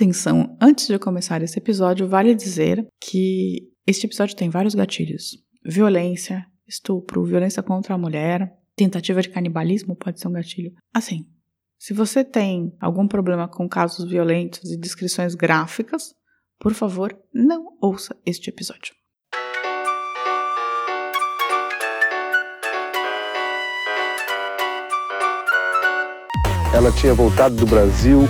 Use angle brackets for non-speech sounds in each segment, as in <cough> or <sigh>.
Atenção, antes de começar esse episódio, vale dizer que este episódio tem vários gatilhos: violência, estupro, violência contra a mulher, tentativa de canibalismo pode ser um gatilho. Assim, se você tem algum problema com casos violentos e descrições gráficas, por favor, não ouça este episódio. Ela tinha voltado do Brasil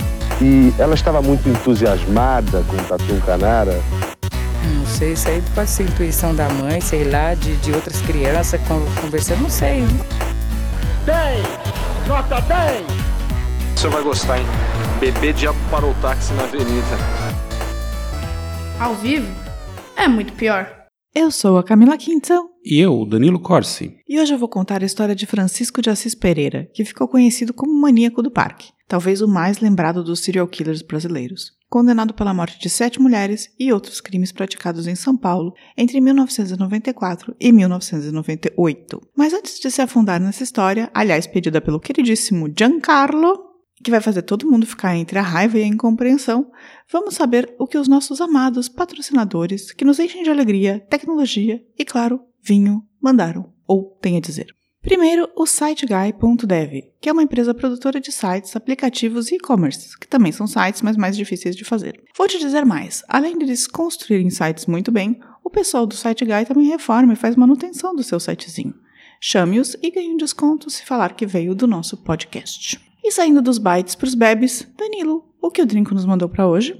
e ela estava muito entusiasmada com o Tatu Canara. Não sei, isso aí pode ser intuição da mãe, sei lá, de, de outras crianças conversando, não sei. 10! Nota 10! Você vai gostar, hein? Bebê diabo parou o táxi na avenida. Ao vivo? É muito pior. Eu sou a Camila Quintão. E eu, Danilo Corsi. E hoje eu vou contar a história de Francisco de Assis Pereira, que ficou conhecido como maníaco do parque, talvez o mais lembrado dos serial killers brasileiros. Condenado pela morte de sete mulheres e outros crimes praticados em São Paulo entre 1994 e 1998. Mas antes de se afundar nessa história, aliás, pedida pelo queridíssimo Giancarlo, que vai fazer todo mundo ficar entre a raiva e a incompreensão, vamos saber o que os nossos amados patrocinadores, que nos enchem de alegria, tecnologia e, claro, vinho, mandaram ou têm a dizer. Primeiro, o SiteGuy.dev, que é uma empresa produtora de sites, aplicativos e e-commerce, que também são sites, mas mais difíceis de fazer. Vou te dizer mais: além de eles construírem sites muito bem, o pessoal do SiteGuy também reforma e faz manutenção do seu sitezinho. Chame-os e ganhe um desconto se falar que veio do nosso podcast. E saindo dos bytes para os bebes, Danilo, o que o Drinco nos mandou para hoje?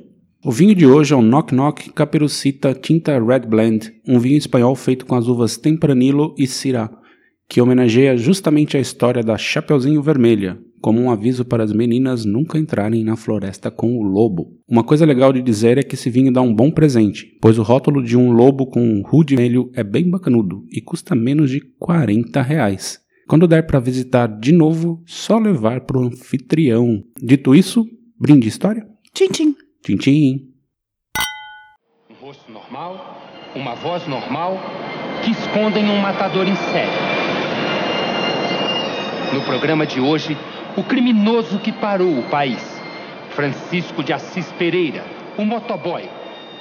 O vinho de hoje é o Knock Knock Caperucita Tinta Red Blend, um vinho espanhol feito com as uvas Tempranillo e Syrah, que homenageia justamente a história da Chapeuzinho Vermelha, como um aviso para as meninas nunca entrarem na floresta com o lobo. Uma coisa legal de dizer é que esse vinho dá um bom presente, pois o rótulo de um lobo com um rude vermelho é bem bacanudo e custa menos de 40 reais. Quando der para visitar de novo, só levar para o anfitrião. Dito isso, brinde história? Tchim, tchim. Tchim, tchim. Um rosto normal, uma voz normal, que escondem um matador em série. No programa de hoje, o criminoso que parou o país. Francisco de Assis Pereira, o motoboy,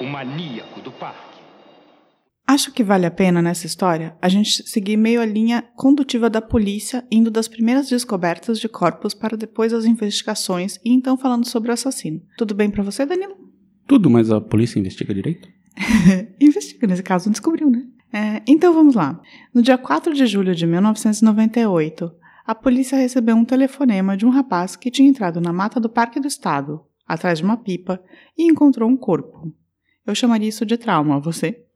o maníaco do parque. Acho que vale a pena nessa história a gente seguir meio a linha condutiva da polícia, indo das primeiras descobertas de corpos para depois as investigações e então falando sobre o assassino. Tudo bem para você, Danilo? Tudo, mas a polícia investiga direito? <laughs> investiga, nesse caso não descobriu, né? É, então vamos lá. No dia 4 de julho de 1998, a polícia recebeu um telefonema de um rapaz que tinha entrado na mata do Parque do Estado, atrás de uma pipa, e encontrou um corpo. Eu chamaria isso de trauma, você?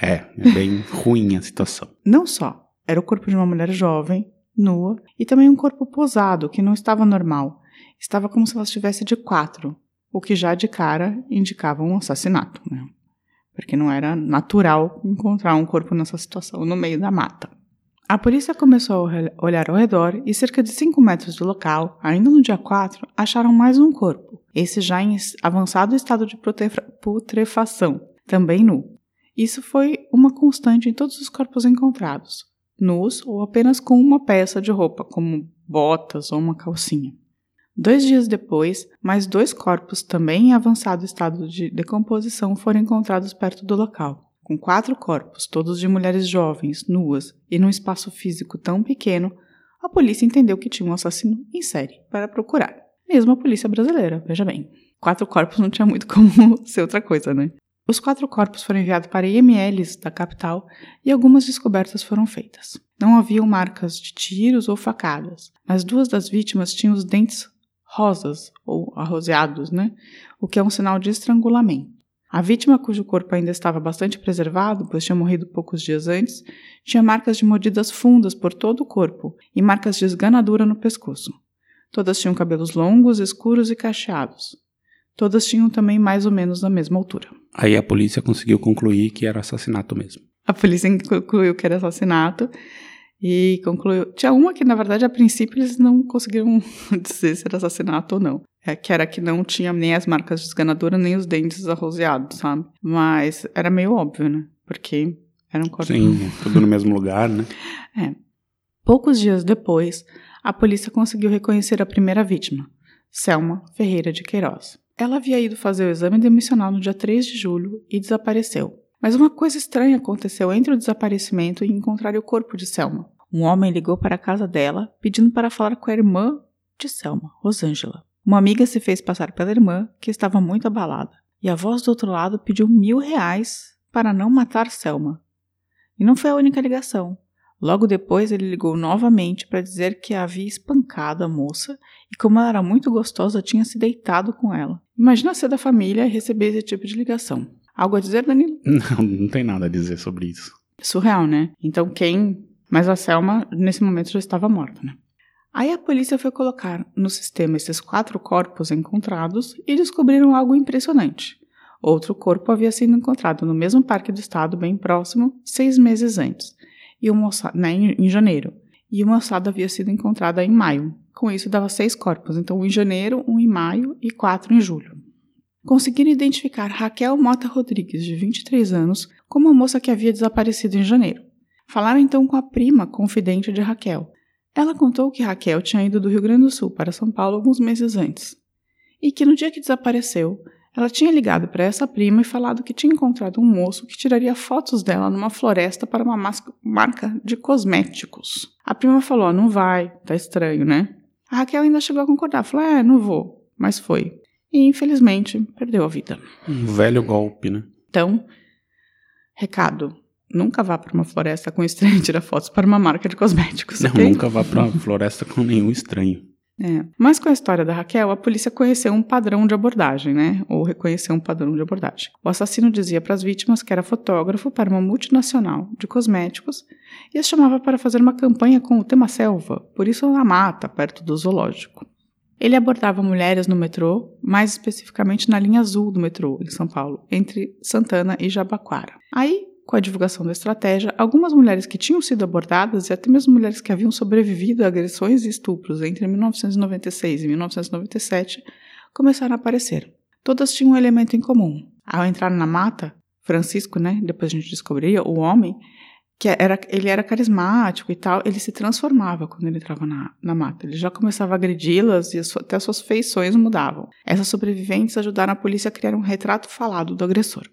É, é bem <laughs> ruim a situação. Não só, era o corpo de uma mulher jovem, nua, e também um corpo posado, que não estava normal. Estava como se ela estivesse de quatro, o que já de cara indicava um assassinato, né? Porque não era natural encontrar um corpo nessa situação no meio da mata. A polícia começou a olhar ao redor e, cerca de 5 metros do local, ainda no dia 4, acharam mais um corpo, esse já em avançado estado de putrefação, também nu. Isso foi uma constante em todos os corpos encontrados, nus ou apenas com uma peça de roupa, como botas ou uma calcinha. Dois dias depois, mais dois corpos, também em avançado estado de decomposição, foram encontrados perto do local. Com quatro corpos, todos de mulheres jovens, nuas e num espaço físico tão pequeno, a polícia entendeu que tinha um assassino em série para procurar. Mesmo a polícia brasileira, veja bem. Quatro corpos não tinha muito como <laughs> ser outra coisa, né? Os quatro corpos foram enviados para IMLs da capital e algumas descobertas foram feitas. Não haviam marcas de tiros ou facadas, mas duas das vítimas tinham os dentes rosas ou arroseados, né? O que é um sinal de estrangulamento. A vítima, cujo corpo ainda estava bastante preservado, pois tinha morrido poucos dias antes, tinha marcas de mordidas fundas por todo o corpo e marcas de esganadura no pescoço. Todas tinham cabelos longos, escuros e cacheados. Todas tinham também mais ou menos a mesma altura. Aí a polícia conseguiu concluir que era assassinato mesmo. A polícia <laughs> concluiu que era assassinato e concluiu. Tinha uma que, na verdade, a princípio eles não conseguiram <laughs> dizer se era assassinato ou não. É, que era que não tinha nem as marcas de esganadura, nem os dentes arroseados, sabe? Mas era meio óbvio, né? Porque era um corpo. Sim, tudo no mesmo lugar, né? <laughs> É. Poucos dias depois, a polícia conseguiu reconhecer a primeira vítima, Selma Ferreira de Queiroz. Ela havia ido fazer o exame demissional no dia 3 de julho e desapareceu. Mas uma coisa estranha aconteceu entre o desaparecimento e encontrar o corpo de Selma. Um homem ligou para a casa dela pedindo para falar com a irmã de Selma, Rosângela. Uma amiga se fez passar pela irmã, que estava muito abalada, e a voz do outro lado pediu mil reais para não matar Selma. E não foi a única ligação. Logo depois, ele ligou novamente para dizer que havia espancado a moça e, como ela era muito gostosa, tinha se deitado com ela. Imagina ser da família e receber esse tipo de ligação. Algo a dizer, Danilo? <laughs> Não, não tem nada a dizer sobre isso. Surreal, né? Então, quem. Mas a Selma, nesse momento, já estava morta, né? Aí a polícia foi colocar no sistema esses quatro corpos encontrados e descobriram algo impressionante. Outro corpo havia sido encontrado no mesmo parque do estado, bem próximo, seis meses antes e uma ossada, né, em janeiro. E uma ossada havia sido encontrada em maio. Com isso, dava seis corpos. Então, um em janeiro, um em maio e quatro em julho. Conseguiram identificar Raquel Mota Rodrigues, de 23 anos, como a moça que havia desaparecido em janeiro. Falaram então com a prima confidente de Raquel. Ela contou que Raquel tinha ido do Rio Grande do Sul para São Paulo alguns meses antes. E que no dia que desapareceu, ela tinha ligado para essa prima e falado que tinha encontrado um moço que tiraria fotos dela numa floresta para uma marca de cosméticos. A prima falou: não vai, tá estranho, né? A Raquel ainda chegou a concordar, falou: é, não vou, mas foi. E infelizmente perdeu a vida. Um velho golpe, né? Então, recado: nunca vá para uma floresta com estranho tirar fotos para uma marca de cosméticos. Não, okay? nunca vá para uma floresta com nenhum estranho. É. Mas com a história da Raquel, a polícia conheceu um padrão de abordagem, né? Ou reconheceu um padrão de abordagem. O assassino dizia para as vítimas que era fotógrafo para uma multinacional de cosméticos e as chamava para fazer uma campanha com o tema selva, por isso na mata, perto do zoológico. Ele abordava mulheres no metrô, mais especificamente na linha azul do metrô, em São Paulo, entre Santana e Jabaquara. Aí com a divulgação da estratégia, algumas mulheres que tinham sido abordadas e até mesmo mulheres que haviam sobrevivido a agressões e estupros entre 1996 e 1997 começaram a aparecer. Todas tinham um elemento em comum. Ao entrar na mata, Francisco, né, depois a gente descobria, o homem, que era, ele era carismático e tal, ele se transformava quando ele entrava na, na mata. Ele já começava a agredi-las e até suas feições mudavam. Essas sobreviventes ajudaram a polícia a criar um retrato falado do agressor.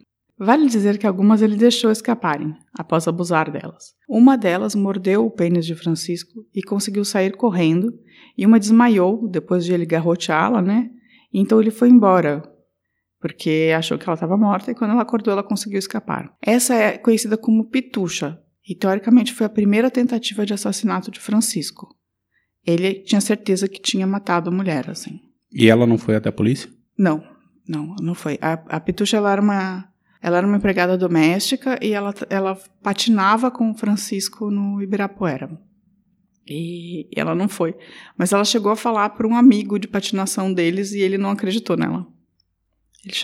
Vale dizer que algumas ele deixou escaparem, após abusar delas. Uma delas mordeu o pênis de Francisco e conseguiu sair correndo, e uma desmaiou depois de ele garroteá-la, né? Então ele foi embora, porque achou que ela estava morta e quando ela acordou ela conseguiu escapar. Essa é conhecida como Pitucha, e teoricamente foi a primeira tentativa de assassinato de Francisco. Ele tinha certeza que tinha matado a mulher, assim. E ela não foi até a polícia? Não, não, não foi. A, a Pitucha ela era uma ela era uma empregada doméstica e ela, ela patinava com o Francisco no Ibirapuera. E ela não foi. Mas ela chegou a falar para um amigo de patinação deles e ele não acreditou nela.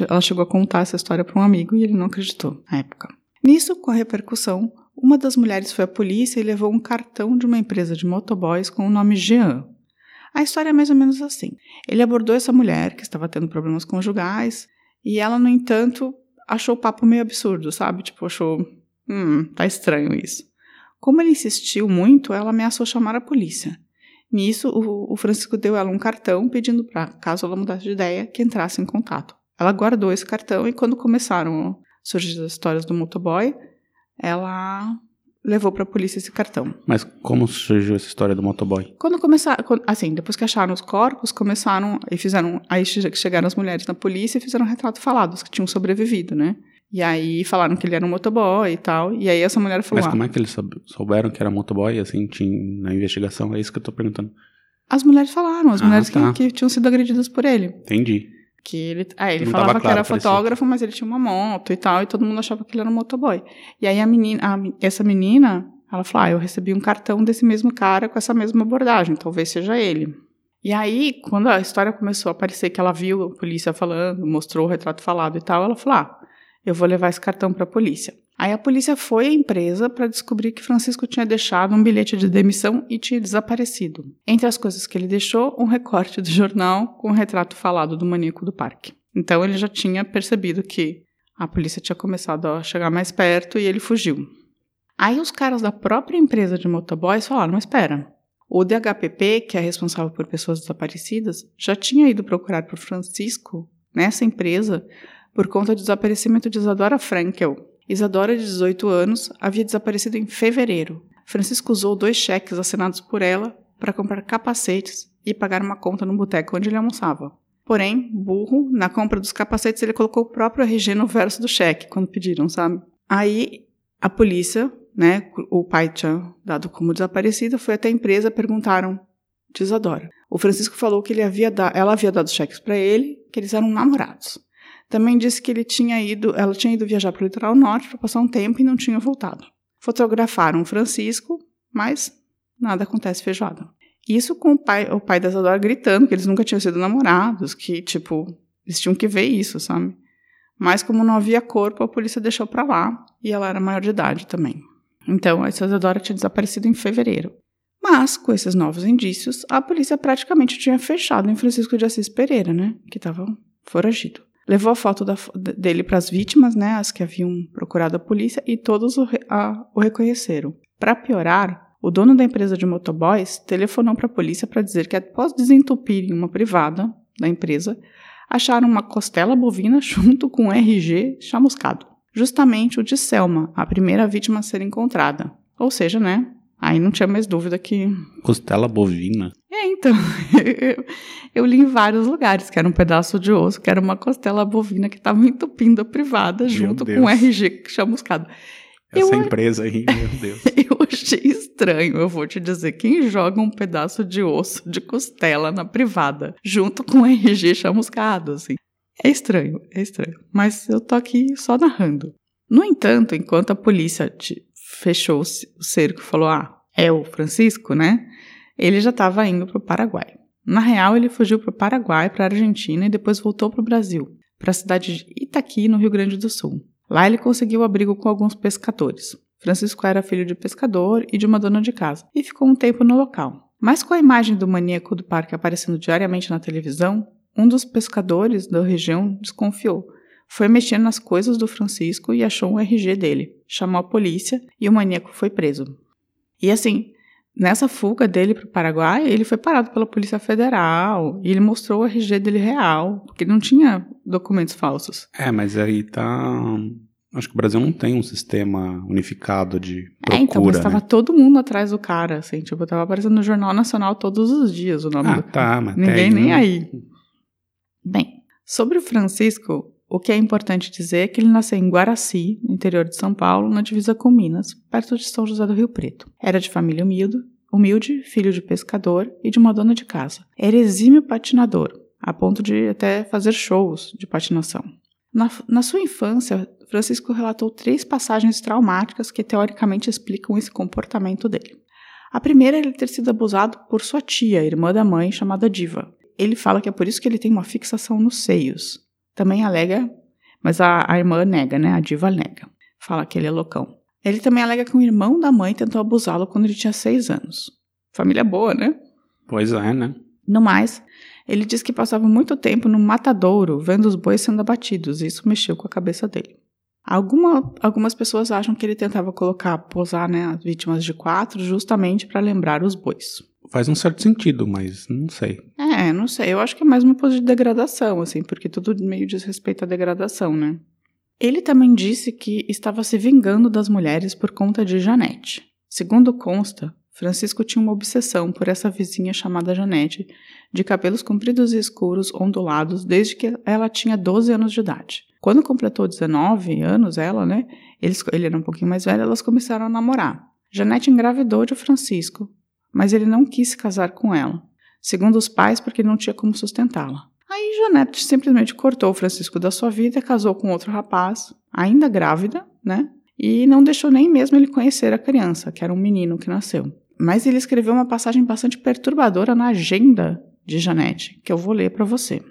Ela chegou a contar essa história para um amigo e ele não acreditou na época. Nisso, com a repercussão, uma das mulheres foi à polícia e levou um cartão de uma empresa de motoboys com o nome Jean. A história é mais ou menos assim. Ele abordou essa mulher que estava tendo problemas conjugais e ela, no entanto, achou o papo meio absurdo, sabe? Tipo, achou, hum, tá estranho isso. Como ele insistiu muito, ela ameaçou chamar a polícia. Nisso, o, o Francisco deu ela um cartão pedindo para, caso ela mudasse de ideia, que entrasse em contato. Ela guardou esse cartão e quando começaram a surgir as histórias do motoboy, ela levou para a polícia esse cartão. Mas como surgiu essa história do motoboy? Quando começaram, assim, depois que acharam os corpos, começaram e fizeram, aí chegaram as mulheres na polícia e fizeram um retrato falados que tinham sobrevivido, né? E aí falaram que ele era um motoboy e tal. E aí essa mulher falou. Mas como é que eles souberam que era motoboy, assim, tinha na investigação? É isso que eu tô perguntando. As mulheres falaram, as Ah, mulheres tá. que, que tinham sido agredidas por ele. Entendi. Que ele, ah, ele Não falava tava que era claro, fotógrafo, mas ele tinha uma moto e tal, e todo mundo achava que ele era um motoboy. E aí a menina, a essa menina, ela falou: ah, eu recebi um cartão desse mesmo cara com essa mesma abordagem, talvez seja ele. E aí, quando a história começou a aparecer que ela viu a polícia falando, mostrou o retrato falado e tal, ela falou: ah, eu vou levar esse cartão para a polícia. Aí a polícia foi à empresa para descobrir que Francisco tinha deixado um bilhete de demissão e tinha desaparecido. Entre as coisas que ele deixou, um recorte do jornal com o retrato falado do maníaco do parque. Então ele já tinha percebido que a polícia tinha começado a chegar mais perto e ele fugiu. Aí os caras da própria empresa de motoboys falaram: mas espera, o DHPP, que é responsável por pessoas desaparecidas, já tinha ido procurar por Francisco nessa empresa por conta do desaparecimento de Isadora Frankel. Isadora, de 18 anos, havia desaparecido em fevereiro. Francisco usou dois cheques assinados por ela para comprar capacetes e pagar uma conta no boteco onde ele almoçava. Porém, burro, na compra dos capacetes ele colocou o próprio RG no verso do cheque, quando pediram, sabe? Aí a polícia, né, o pai tinha dado como desaparecida, foi até a empresa, perguntaram de Isadora. O Francisco falou que ele havia ela havia dado cheques para ele, que eles eram namorados. Também disse que ele tinha ido, ela tinha ido viajar para o litoral norte para passar um tempo e não tinha voltado. Fotografaram Francisco, mas nada acontece feijoada. Isso com o pai, o pai da Isadora gritando que eles nunca tinham sido namorados, que, tipo, eles tinham que ver isso, sabe? Mas como não havia corpo, a polícia deixou para lá e ela era maior de idade também. Então, a Isadora tinha desaparecido em fevereiro. Mas, com esses novos indícios, a polícia praticamente tinha fechado em Francisco de Assis Pereira, né? Que estava foragido. Levou a foto da, dele para as vítimas, né? As que haviam procurado a polícia, e todos o, a, o reconheceram. Para piorar, o dono da empresa de motoboys telefonou para a polícia para dizer que após desentupirem uma privada da empresa, acharam uma costela bovina <laughs> junto com um RG chamuscado. Justamente o de Selma, a primeira vítima a ser encontrada. Ou seja, né? Aí não tinha mais dúvida que. Costela bovina? É, então. <laughs> eu li em vários lugares que era um pedaço de osso, que era uma costela bovina que estava entupindo a privada Meu junto Deus. com o RG chamuscado. Essa eu, empresa aí, meu Deus. <laughs> eu achei estranho, eu vou te dizer. Quem joga um pedaço de osso de costela na privada, junto com o RG chamuscado, assim? É estranho, é estranho. Mas eu tô aqui só narrando. No entanto, enquanto a polícia fechou o cerco e falou: ah, é o Francisco, né? Ele já estava indo para o Paraguai. Na real, ele fugiu para o Paraguai, para a Argentina e depois voltou para o Brasil, para a cidade de Itaqui, no Rio Grande do Sul. Lá ele conseguiu abrigo com alguns pescadores. Francisco era filho de pescador e de uma dona de casa, e ficou um tempo no local. Mas com a imagem do maníaco do parque aparecendo diariamente na televisão, um dos pescadores da região desconfiou. Foi mexendo nas coisas do Francisco e achou um RG dele. Chamou a polícia e o maníaco foi preso. E assim, nessa fuga dele para o Paraguai, ele foi parado pela Polícia Federal e ele mostrou o RG dele real, porque ele não tinha documentos falsos. É, mas aí tá Acho que o Brasil não tem um sistema unificado de procura, É, então, mas né? tava todo mundo atrás do cara, assim, tipo, tava aparecendo no Jornal Nacional todos os dias o nome ah, do tá, mas Ninguém tem, nem né? aí. Bem, sobre o Francisco, o que é importante dizer é que ele nasceu em Guaraci, no interior de São Paulo, na divisa com Minas, perto de São José do Rio Preto. Era de família humilde, humilde, filho de pescador e de uma dona de casa. Era exímio patinador, a ponto de até fazer shows de patinação. Na, na sua infância, Francisco relatou três passagens traumáticas que teoricamente explicam esse comportamento dele. A primeira é ele ter sido abusado por sua tia, irmã da mãe, chamada Diva. Ele fala que é por isso que ele tem uma fixação nos seios. Também alega, mas a, a irmã nega, né? A Diva nega. Fala que ele é loucão. Ele também alega que um irmão da mãe tentou abusá-lo quando ele tinha seis anos. Família boa, né? Pois é, né? No mais, ele diz que passava muito tempo no matadouro vendo os bois sendo abatidos, e isso mexeu com a cabeça dele. Alguma, algumas pessoas acham que ele tentava colocar, posar né, as vítimas de quatro justamente para lembrar os bois. Faz um certo sentido, mas não sei. É, não sei. Eu acho que é mais uma pose de degradação, assim, porque tudo meio diz respeito à degradação, né? Ele também disse que estava se vingando das mulheres por conta de Janete. Segundo consta, Francisco tinha uma obsessão por essa vizinha chamada Janete, de cabelos compridos e escuros, ondulados, desde que ela tinha 12 anos de idade. Quando completou 19 anos, ela, né? Eles, ele era um pouquinho mais velho, elas começaram a namorar. Janete engravidou de Francisco, mas ele não quis se casar com ela, segundo os pais, porque não tinha como sustentá-la. Aí Janete simplesmente cortou o Francisco da sua vida, casou com outro rapaz, ainda grávida, né? E não deixou nem mesmo ele conhecer a criança, que era um menino que nasceu. Mas ele escreveu uma passagem bastante perturbadora na agenda de Janete, que eu vou ler para você.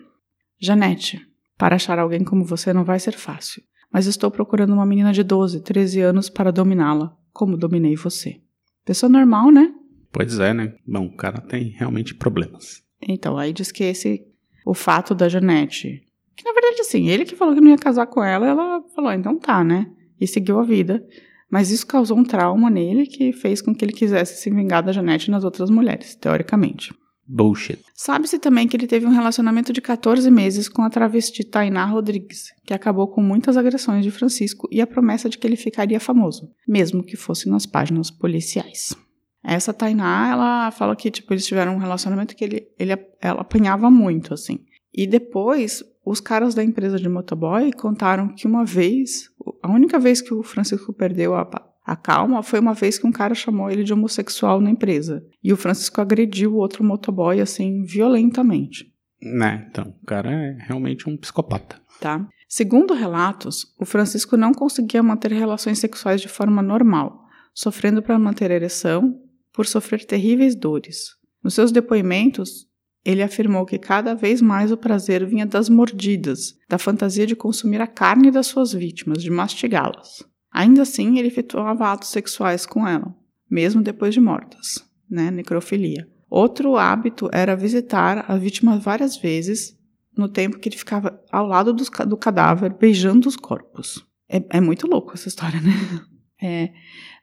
Janete, para achar alguém como você não vai ser fácil, mas estou procurando uma menina de 12, 13 anos para dominá-la, como dominei você. Pessoa normal, né? Pois é, né? Bom, o cara tem realmente problemas. Então, aí diz que esse o fato da Janete, que na verdade assim, ele que falou que não ia casar com ela, ela falou, então tá, né? E seguiu a vida. Mas isso causou um trauma nele que fez com que ele quisesse se vingar da Janete nas outras mulheres, teoricamente. Bullshit. Sabe-se também que ele teve um relacionamento de 14 meses com a travesti Tainá Rodrigues, que acabou com muitas agressões de Francisco e a promessa de que ele ficaria famoso, mesmo que fosse nas páginas policiais. Essa Tainá, ela fala que tipo eles tiveram um relacionamento que ele, ele ela apanhava muito assim. E depois os caras da empresa de motoboy contaram que uma vez, a única vez que o Francisco perdeu a, a calma foi uma vez que um cara chamou ele de homossexual na empresa. E o Francisco agrediu o outro motoboy, assim, violentamente. Né, então, o cara é realmente um psicopata. Tá? Segundo relatos, o Francisco não conseguia manter relações sexuais de forma normal, sofrendo para manter a ereção, por sofrer terríveis dores. Nos seus depoimentos, ele afirmou que cada vez mais o prazer vinha das mordidas, da fantasia de consumir a carne das suas vítimas, de mastigá-las. Ainda assim, ele efetuava atos sexuais com ela, mesmo depois de mortas, né? Necrofilia. Outro hábito era visitar a vítima várias vezes no tempo que ele ficava ao lado do, do cadáver, beijando os corpos. É, é, muito louco essa história, né? <laughs> É.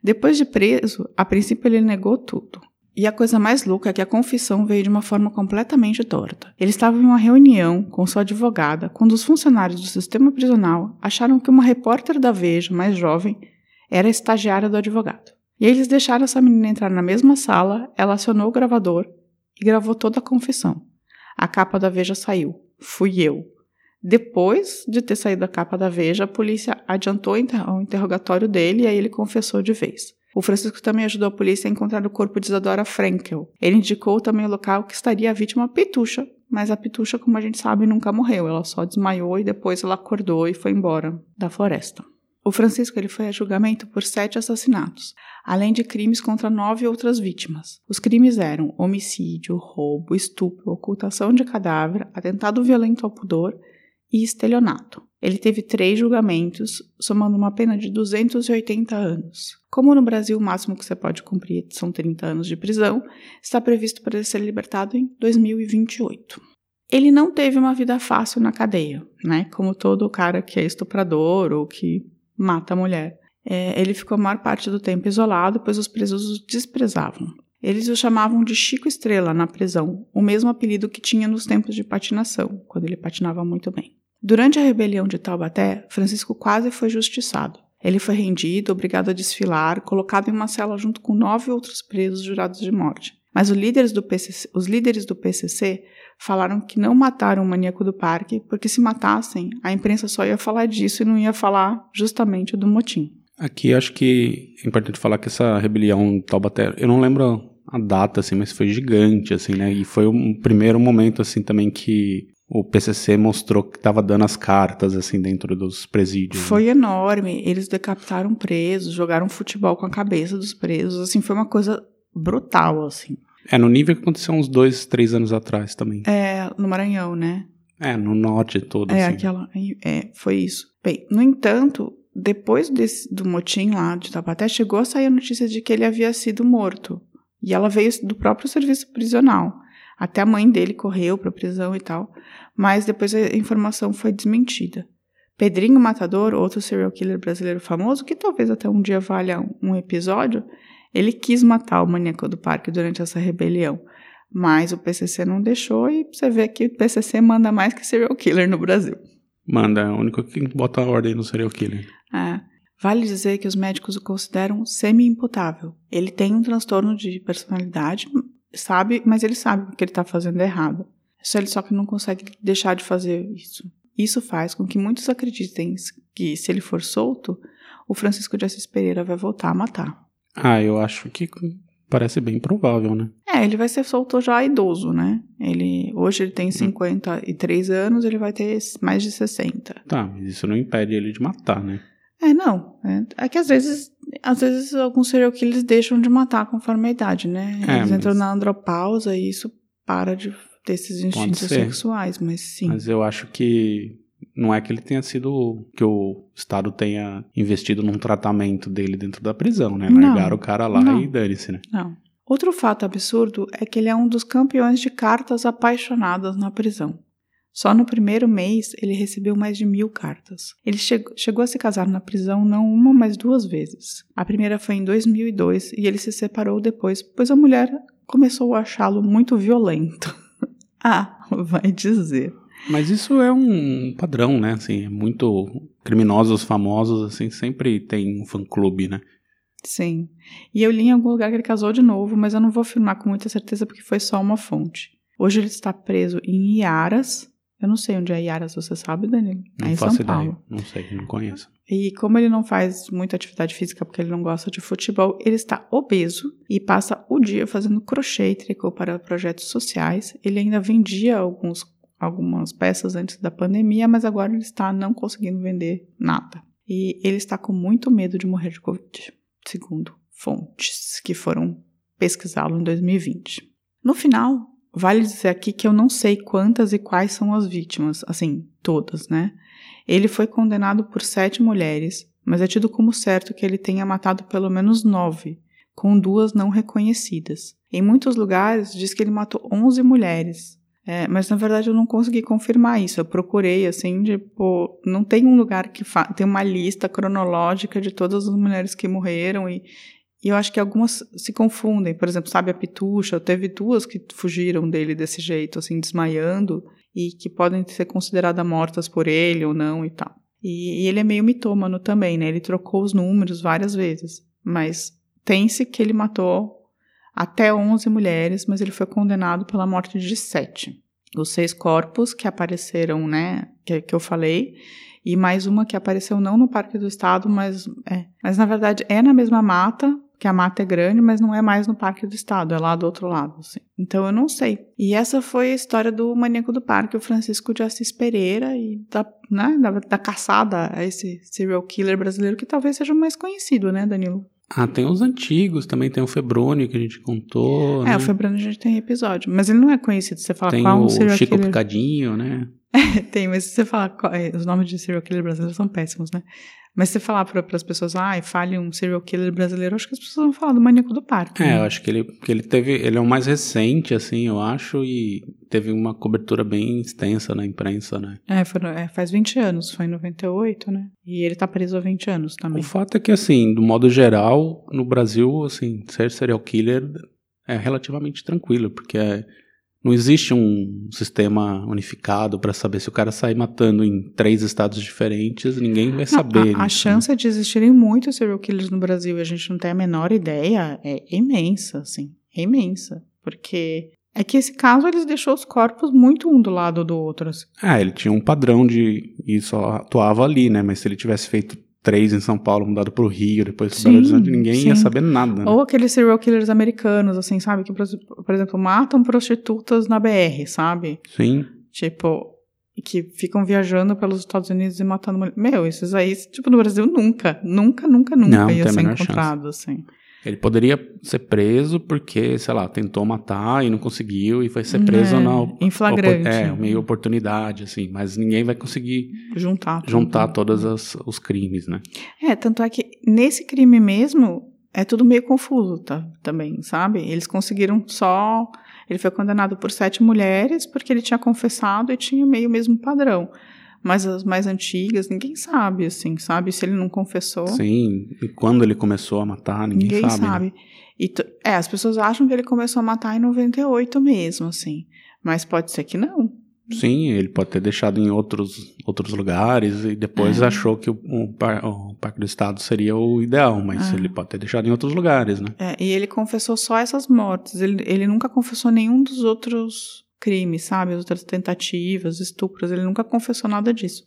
Depois de preso, a princípio ele negou tudo. E a coisa mais louca é que a confissão veio de uma forma completamente torta. Ele estava em uma reunião com sua advogada quando os funcionários do sistema prisional acharam que uma repórter da Veja, mais jovem, era estagiária do advogado. E eles deixaram essa menina entrar na mesma sala, ela acionou o gravador e gravou toda a confissão. A capa da Veja saiu. Fui eu. Depois de ter saído a capa da Veja, a polícia adiantou o interrogatório dele e aí ele confessou de vez. O Francisco também ajudou a polícia a encontrar o corpo de Isadora Frankel. Ele indicou também o local que estaria a vítima Pitucha, mas a Pitucha, como a gente sabe, nunca morreu. Ela só desmaiou e depois ela acordou e foi embora da floresta. O Francisco ele foi a julgamento por sete assassinatos, além de crimes contra nove outras vítimas. Os crimes eram homicídio, roubo, estupro, ocultação de cadáver, atentado violento ao pudor e estelionato. Ele teve três julgamentos, somando uma pena de 280 anos. Como no Brasil o máximo que você pode cumprir são 30 anos de prisão, está previsto para ele ser libertado em 2028. Ele não teve uma vida fácil na cadeia, né? Como todo cara que é estuprador ou que mata a mulher. É, ele ficou a maior parte do tempo isolado, pois os presos o desprezavam. Eles o chamavam de Chico Estrela na prisão, o mesmo apelido que tinha nos tempos de patinação, quando ele patinava muito bem. Durante a rebelião de Taubaté, Francisco quase foi justiçado. Ele foi rendido, obrigado a desfilar, colocado em uma cela junto com nove outros presos jurados de morte. Mas os líderes do PCC, os líderes do PCC falaram que não mataram o maníaco do parque, porque se matassem, a imprensa só ia falar disso e não ia falar justamente do motim. Aqui acho que é importante falar que essa rebelião Taubaté, eu não lembro a data, assim, mas foi gigante, assim, né? E foi um primeiro momento, assim, também que o PCC mostrou que estava dando as cartas assim dentro dos presídios. Né? Foi né? enorme. Eles decapitaram presos, jogaram futebol com a cabeça dos presos. Assim, foi uma coisa brutal, assim. É no nível que aconteceu uns dois, três anos atrás também. É, no Maranhão, né? É, no norte todo. É, assim. aquela. É, foi isso. Bem, no entanto, depois desse, do motim lá de Tabaté, chegou a sair a notícia de que ele havia sido morto. E ela veio do próprio serviço prisional. Até a mãe dele correu para a prisão e tal, mas depois a informação foi desmentida. Pedrinho Matador, outro serial killer brasileiro famoso, que talvez até um dia valha um episódio, ele quis matar o maníaco do parque durante essa rebelião, mas o PCC não deixou e você vê que o PCC manda mais que serial killer no Brasil. Manda, é o único que bota a ordem no serial killer. É. Vale dizer que os médicos o consideram semi-imputável. Ele tem um transtorno de personalidade, sabe, mas ele sabe que ele está fazendo errado. Só ele só que não consegue deixar de fazer isso. Isso faz com que muitos acreditem que se ele for solto, o Francisco de Assis Pereira vai voltar a matar. Ah, eu acho que parece bem provável, né? É, ele vai ser solto já idoso, né? Ele hoje ele tem 53 hum. anos, ele vai ter mais de 60. Tá, mas isso não impede ele de matar, né? É, não. É, é que às vezes às vezes alguns serial killers deixam de matar conforme a idade, né? É, Eles entram na andropausa e isso para de ter esses instintos sexuais, mas sim. Mas eu acho que não é que ele tenha sido que o Estado tenha investido num tratamento dele dentro da prisão, né? Largaram o cara lá não, e dane-se, né? Não. Outro fato absurdo é que ele é um dos campeões de cartas apaixonadas na prisão. Só no primeiro mês ele recebeu mais de mil cartas. Ele chegou, chegou a se casar na prisão não uma, mas duas vezes. A primeira foi em 2002 e ele se separou depois, pois a mulher começou a achá-lo muito violento. <laughs> ah, vai dizer. Mas isso é um padrão, né? Assim, é muito criminosos famosos assim sempre tem um fã-clube, né? Sim. E eu li em algum lugar que ele casou de novo, mas eu não vou afirmar com muita certeza porque foi só uma fonte. Hoje ele está preso em Iaras. Eu não sei onde é Iaras, você sabe, Danilo? Não é em São ideia. Paulo. Não sei, não conheço. E como ele não faz muita atividade física porque ele não gosta de futebol, ele está obeso e passa o dia fazendo crochê e tricô para projetos sociais. Ele ainda vendia alguns, algumas peças antes da pandemia, mas agora ele está não conseguindo vender nada. E ele está com muito medo de morrer de Covid, segundo fontes que foram pesquisá-lo em 2020. No final, vale dizer aqui que eu não sei quantas e quais são as vítimas, assim, todas, né? Ele foi condenado por sete mulheres, mas é tido como certo que ele tenha matado pelo menos nove, com duas não reconhecidas. Em muitos lugares diz que ele matou onze mulheres, é, mas na verdade eu não consegui confirmar isso. Eu procurei, assim, tipo, não tem um lugar que tem uma lista cronológica de todas as mulheres que morreram e, e eu acho que algumas se confundem. Por exemplo, sabe a Pitucha? Teve duas que fugiram dele desse jeito, assim, desmaiando e que podem ser consideradas mortas por ele ou não e tal. E, e ele é meio mitômano também, né? Ele trocou os números várias vezes, mas tem-se que ele matou até 11 mulheres, mas ele foi condenado pela morte de sete. Os seis corpos que apareceram, né, que, que eu falei, e mais uma que apareceu não no Parque do Estado, mas é, mas na verdade é na mesma mata, que a mata é grande, mas não é mais no Parque do Estado, é lá do outro lado, assim. Então eu não sei. E essa foi a história do maníaco do parque, o Francisco de Assis Pereira, e da, né, da, da caçada a esse serial killer brasileiro que talvez seja o mais conhecido, né, Danilo? Ah, tem os antigos, também tem o Febrônio que a gente contou. É, né? o Febrônio a gente tem episódio, mas ele não é conhecido. Você fala Tem qual um o serial Chico killer. Picadinho, né? <laughs> tem, mas se você falar. é, os nomes de serial killer brasileiros são péssimos, né? Mas se você falar para as pessoas, ah, fale um serial killer brasileiro, acho que as pessoas vão falar do maníaco do parque. É, né? eu acho que ele, que ele teve. Ele é o mais recente, assim, eu acho, e teve uma cobertura bem extensa na imprensa, né? É, foram- é, faz 20 anos, foi em 98, né? E ele tá preso há 20 anos também. O fato é que, assim, do modo geral, no Brasil, assim, ser serial killer é relativamente tranquilo, porque é- não existe um sistema unificado para saber se o cara sair matando em três estados diferentes, ninguém vai Não, saber. a, né? chance de existirem muitos serial killers no Brasil e a gente não tem a menor ideia é imensa, assim. É imensa. Porque é que esse caso eles deixou os corpos muito um do lado do outro. assim. Ah, ele tinha um padrão de. e só atuava ali, né? Mas se ele tivesse feito três em São Paulo, mudado pro Rio, depois pro Belo Horizonte, ninguém ia sim. saber nada. Né? Ou aqueles serial killers americanos, assim, sabe? Que, por exemplo, matam prostitutas na BR, sabe? Sim. Tipo, que ficam viajando pelos Estados Unidos e matando mulher. Meu, esses aí, tipo, no Brasil nunca, nunca, nunca, nunca Não, ia ser encontrado, assim. Ele poderia ser preso porque, sei lá, tentou matar e não conseguiu e foi ser preso É, na. em flagrante. É, meio oportunidade, assim. Mas ninguém vai conseguir Juntar. juntar todos os crimes, né? É, tanto é que nesse crime mesmo é tudo meio confuso, tá? Também, sabe? Eles conseguiram só. Ele foi condenado por sete mulheres porque ele tinha confessado e tinha meio o mesmo padrão. Mas as mais antigas, ninguém sabe, assim, sabe? Se ele não confessou, Sim. E quando ele começou a matar, ninguém, ninguém sabe. sabe. né? E é, as pessoas acham que ele começou a matar em 98 mesmo, assim. Mas pode ser que não. Sim, ele pode ter deixado em outros, outros lugares e depois É. achou que o, o par- o Parque do Estado seria o ideal, mas É. ele pode ter deixado em outros lugares, né? É, e ele confessou só essas mortes. Ele, ele nunca confessou nenhum dos outros crimes, sabe? As outras tentativas, estupros. Ele nunca confessou nada disso.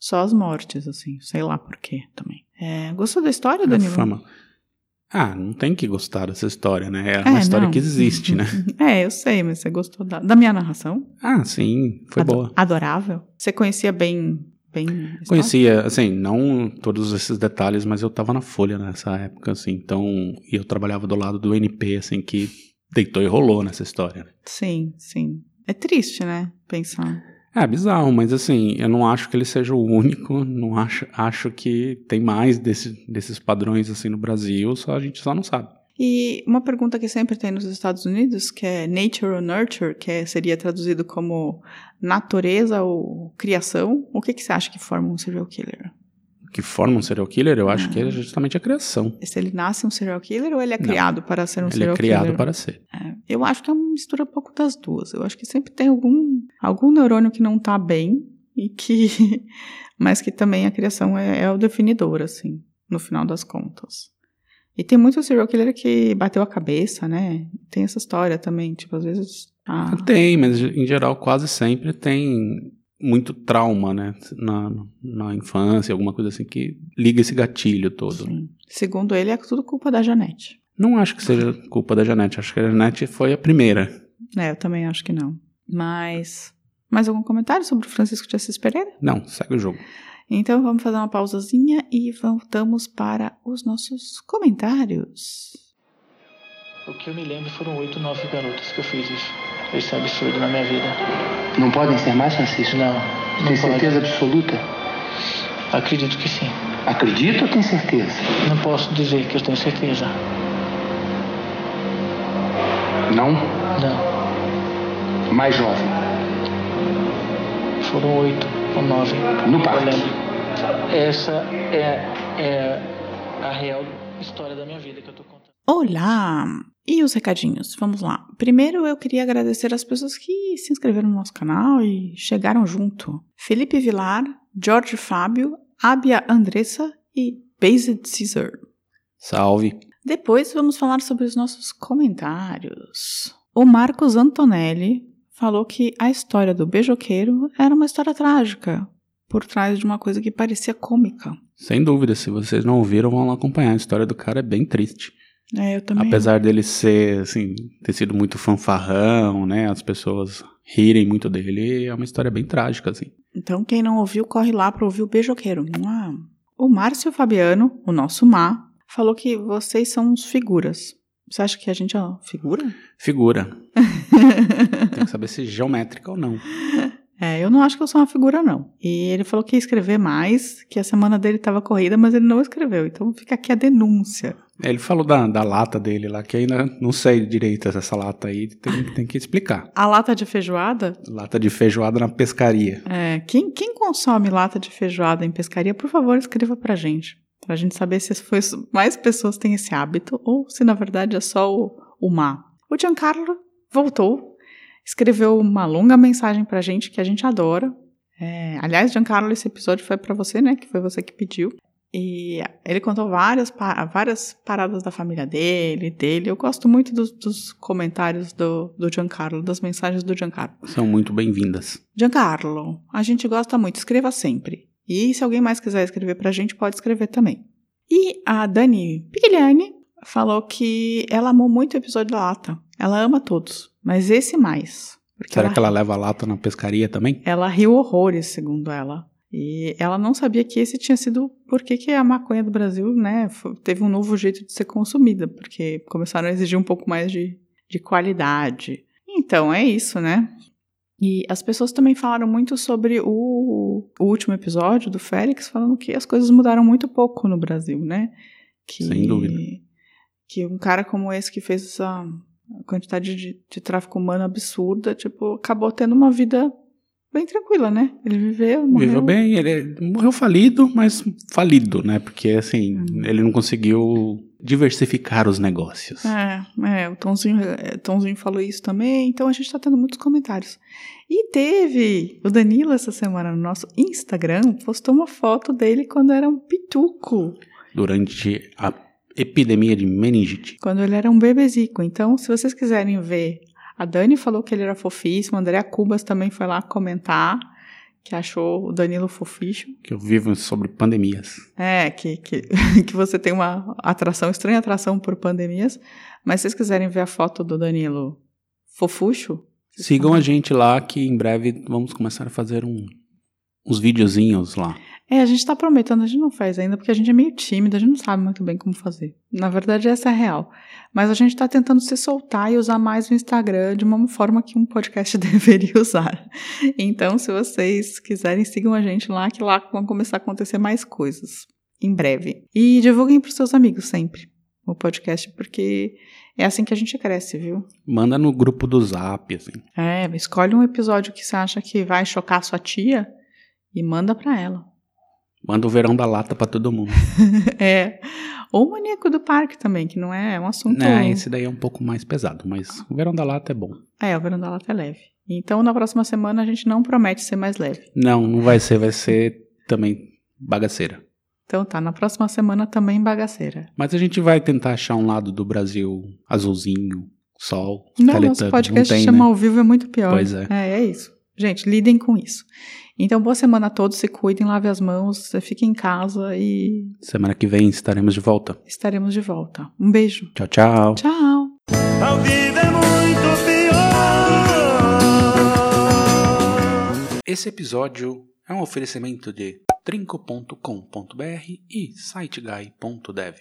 Só as mortes, assim. Sei lá por quê também. É, gostou da história, A Danilo? fama. Ah, não tem que gostar dessa história, né? É É, uma história não. que existe, né? <laughs> É, eu sei, mas você gostou da, da minha narração? Ah, sim, foi Ado- boa. Adorável. Você conhecia bem, bem? Conhecia, assim, não todos esses detalhes, mas eu tava na Folha nessa época, assim, então, e eu trabalhava do lado do NP, assim, que deitou e rolou nessa história. né? Sim, sim. É triste, né? Pensar. É bizarro, mas assim, eu não acho que ele seja o único, não acho, acho que tem mais desse, desses padrões, assim, no Brasil, só a gente só não sabe. E uma pergunta que sempre tem nos Estados Unidos, que é nature or nurture, que é- seria traduzido como natureza ou criação. O que, que você acha que forma um serial killer? Que forma um serial killer, eu acho que é justamente a criação. Se ele nasce um serial killer ou ele é Não. criado para ser um Ele serial é criado killer? para ser. É, eu acho que é uma mistura um pouco das duas. Eu acho que sempre tem algum, algum neurônio que não tá bem e que. <laughs> Mas que também a criação é, é o definidor, assim, no final das contas. E tem muito serial killer que bateu a cabeça, né? Tem essa história também, tipo, às vezes. Ah, Tem, mas em geral quase sempre tem muito trauma, né? Na, na infância, alguma coisa assim que liga esse gatilho todo. sim. Segundo ele, é tudo culpa da Janete. Não acho que seja <laughs> culpa da Janete, acho que a Janete foi a primeira. É, eu também acho que não. Mas. Mais algum comentário sobre o Francisco de Assis Pereira? Não, segue o jogo. Então vamos fazer uma pausazinha e voltamos para os nossos comentários. O que eu me lembro foram oito, nove garotas que eu fiz isso. Esse absurdo na minha vida. Não podem ser mais, Francisco? Não, não Tem certeza absoluta? Acredito que sim. Acredita ou tem certeza? Não posso dizer que eu tenho certeza. Não? Não. Mais jovem. Foram oito ou nove. No parque. Essa é, é a real história da minha vida que eu tô contando. Olá! E os recadinhos? Vamos lá. Primeiro eu queria agradecer as pessoas que se inscreveram no nosso canal e chegaram junto. Felipe Vilar, Jorge Fábio, Abia Andressa e Based Caesar. Salve. Depois vamos falar sobre os nossos comentários. O Marcos Antonelli falou que a história do beijoqueiro era uma história trágica, por trás de uma coisa que parecia cômica. Sem dúvida, se vocês não ouviram, vão lá acompanhar. A história do cara é bem triste. É, eu também. Apesar dele ser, assim, ter sido muito fanfarrão, né? As pessoas rirem muito dele, é uma história bem trágica, assim. Então, quem não ouviu, corre lá para ouvir o beijoqueiro. O Márcio Fabiano, o nosso Má, falou que vocês são uns figuras. Você acha que a gente é uma figura? Figura. <laughs> Tem que saber se geométrica ou não. É, eu não acho que eu sou uma figura, não. E ele falou que ia escrever mais, que a semana dele estava corrida, mas ele não escreveu. Então fica aqui a denúncia. Ele falou da, da lata dele lá, que ainda não sei direito essa lata aí, tem, tem que explicar. A lata de feijoada? Lata de feijoada na pescaria. É, quem, quem consome lata de feijoada em pescaria, por favor, escreva pra gente. Pra gente saber se foi, mais pessoas têm esse hábito ou se na verdade é só o, o má. O Giancarlo voltou, escreveu uma longa mensagem pra gente que a gente adora. É, aliás, Giancarlo, esse episódio foi pra você, né? Que foi você que pediu. E ele contou várias, várias paradas da família dele, dele. Eu gosto muito dos, dos comentários do, do Giancarlo, das mensagens do Giancarlo. São muito bem-vindas. Giancarlo, a gente gosta muito, escreva sempre. E se alguém mais quiser escrever pra gente, pode escrever também. E a Dani Pigliani falou que ela amou muito o episódio da lata. Ela ama todos, mas esse mais. Será ela, que ela leva lata na pescaria também? ela riu horrores, segundo ela. E ela não sabia que esse tinha sido porque que a maconha do Brasil, né, teve um novo jeito de ser consumida, porque começaram a exigir um pouco mais de, de qualidade. Então, é isso, né? E as pessoas também falaram muito sobre o, o último episódio do Félix, falando que as coisas mudaram muito pouco no Brasil, né? Que, Sem dúvida. Que um cara como esse que fez essa quantidade de, de tráfico humano absurda, tipo, acabou tendo uma vida bem tranquila, né? Ele viveu, morreu. Viveu bem, ele morreu falido, mas falido, né? Porque, assim, Uhum. ele não conseguiu diversificar os negócios. É, é, o Tomzinho, é, Tomzinho falou isso também, então a gente tá tendo muitos comentários. E teve o Danilo essa semana no nosso Instagram, postou uma foto dele quando era um pituco, Durante a epidemia de meningite. quando ele era um bebezico. Então, se vocês quiserem ver, a Dani falou que ele era fofíssimo, a Andrea Cubas também foi lá comentar que achou o Danilo foficho. Que eu vivo sobre pandemias. É, que, que, <laughs> que você tem uma atração, estranha atração por pandemias. Mas se vocês quiserem ver a foto do Danilo fofucho, Sigam a gente lá que em breve vamos começar a fazer um, uns videozinhos lá. É, a gente tá prometendo, a gente não faz ainda, porque a gente é meio tímida, a gente não sabe muito bem como fazer. Na verdade, essa é a real. Mas a gente tá tentando se soltar e usar mais o Instagram de uma forma que um podcast <laughs> deveria usar. Então, se vocês quiserem, sigam a gente lá, que lá vão começar a acontecer mais coisas. Em breve. E divulguem pros seus amigos sempre o podcast, porque é assim que a gente cresce, viu? Manda no grupo do Zap, assim. É, escolhe um episódio que você acha que vai chocar sua tia e manda pra ela. Manda o verão da lata pra todo mundo. <laughs> é. Ou o maníaco do parque também, que não é, é um assunto. É, esse daí é um pouco mais pesado, mas o verão da lata é bom. É, o verão da lata é leve. Então, na próxima semana, a gente não promete ser mais leve. Não, não vai ser, vai ser também bagaceira. Então tá, na próxima semana também bagaceira. Mas a gente vai tentar achar um lado do Brasil azulzinho, sol, Não, nosso podcast não tem, chama né? ao vivo é muito pior. Pois é. É, é isso. Gente, lidem com isso. Então, boa semana a todos, se cuidem, lave as mãos, fiquem em casa e Semana que vem estaremos de volta. estaremos de volta. Um beijo. Tchau, tchau. Tchau. A vida é muito pior. Esse episódio é um oferecimento de trinco.com.br e siteguy.dev.